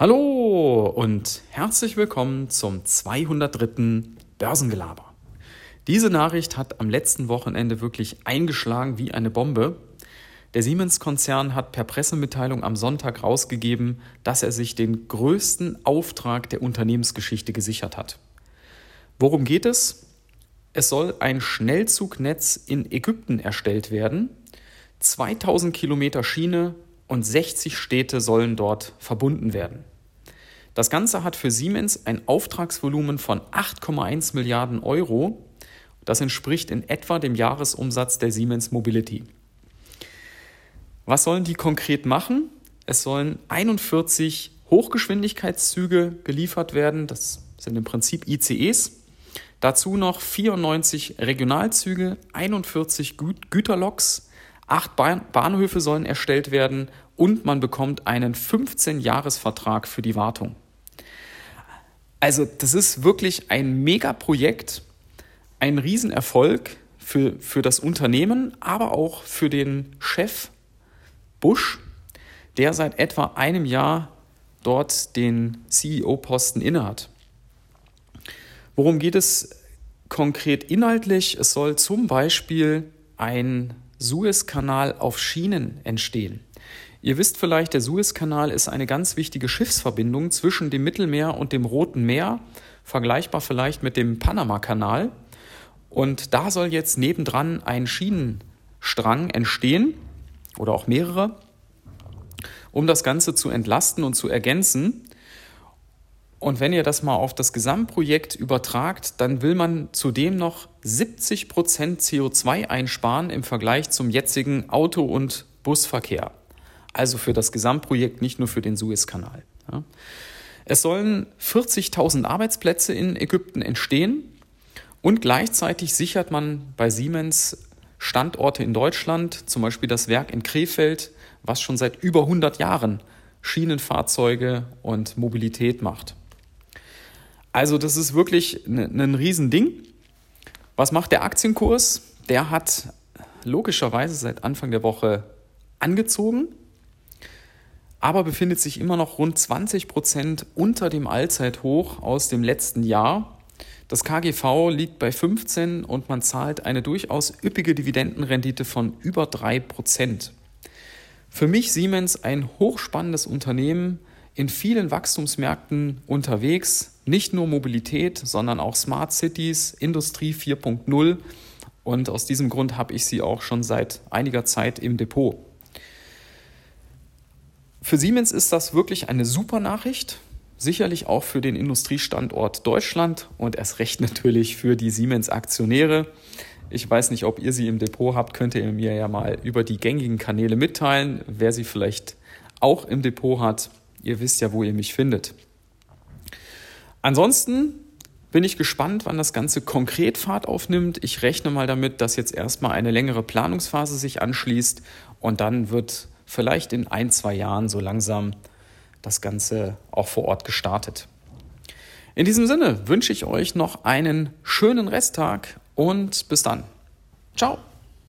Hallo und herzlich willkommen zum 203. Börsengelaber. Diese Nachricht hat am letzten Wochenende wirklich eingeschlagen wie eine Bombe. Der Siemens-Konzern hat per Pressemitteilung am Sonntag rausgegeben, dass er sich den größten Auftrag der Unternehmensgeschichte gesichert hat. Worum geht es? Es soll ein Schnellzugnetz in Ägypten erstellt werden. 2000 Kilometer Schiene und 60 Städte sollen dort verbunden werden. Das Ganze hat für Siemens ein Auftragsvolumen von 8,1 Milliarden Euro. Das entspricht in etwa dem Jahresumsatz der Siemens Mobility. Was sollen die konkret machen? Es sollen 41 Hochgeschwindigkeitszüge geliefert werden. Das sind im Prinzip ICEs. Dazu noch 94 Regionalzüge, 41 Gü Güterloks, Acht Bahnhöfe sollen erstellt werden und man bekommt einen 15-Jahres-Vertrag für die Wartung. Also das ist wirklich ein Megaprojekt, ein Riesenerfolg für, für das Unternehmen, aber auch für den Chef Bush, der seit etwa einem Jahr dort den CEO-Posten innehat. Worum geht es konkret inhaltlich? Es soll zum Beispiel ein Suezkanal auf Schienen entstehen. Ihr wisst vielleicht, der Suezkanal ist eine ganz wichtige Schiffsverbindung zwischen dem Mittelmeer und dem Roten Meer, vergleichbar vielleicht mit dem Panamakanal. Und da soll jetzt nebendran ein Schienenstrang entstehen oder auch mehrere, um das Ganze zu entlasten und zu ergänzen. Und wenn ihr das mal auf das Gesamtprojekt übertragt, dann will man zudem noch 70 Prozent CO2 einsparen im Vergleich zum jetzigen Auto- und Busverkehr. Also für das Gesamtprojekt, nicht nur für den Suezkanal. Ja. Es sollen 40.000 Arbeitsplätze in Ägypten entstehen und gleichzeitig sichert man bei Siemens Standorte in Deutschland, zum Beispiel das Werk in Krefeld, was schon seit über 100 Jahren Schienenfahrzeuge und Mobilität macht. Also das ist wirklich ein, ein Riesending. Was macht der Aktienkurs? Der hat logischerweise seit Anfang der Woche angezogen, aber befindet sich immer noch rund 20 Prozent unter dem Allzeithoch aus dem letzten Jahr. Das KGV liegt bei 15 und man zahlt eine durchaus üppige Dividendenrendite von über 3 Prozent. Für mich Siemens ein hochspannendes Unternehmen, in vielen Wachstumsmärkten unterwegs, nicht nur Mobilität, sondern auch Smart Cities, Industrie 4.0 und aus diesem Grund habe ich sie auch schon seit einiger Zeit im Depot. Für Siemens ist das wirklich eine super Nachricht, sicherlich auch für den Industriestandort Deutschland und erst recht natürlich für die Siemens-Aktionäre. Ich weiß nicht, ob ihr sie im Depot habt, könnt ihr mir ja mal über die gängigen Kanäle mitteilen, wer sie vielleicht auch im Depot hat. Ihr wisst ja, wo ihr mich findet. Ansonsten bin ich gespannt, wann das Ganze konkret Fahrt aufnimmt. Ich rechne mal damit, dass jetzt erstmal eine längere Planungsphase sich anschließt und dann wird vielleicht in ein, zwei Jahren so langsam das Ganze auch vor Ort gestartet. In diesem Sinne wünsche ich euch noch einen schönen Resttag und bis dann. Ciao.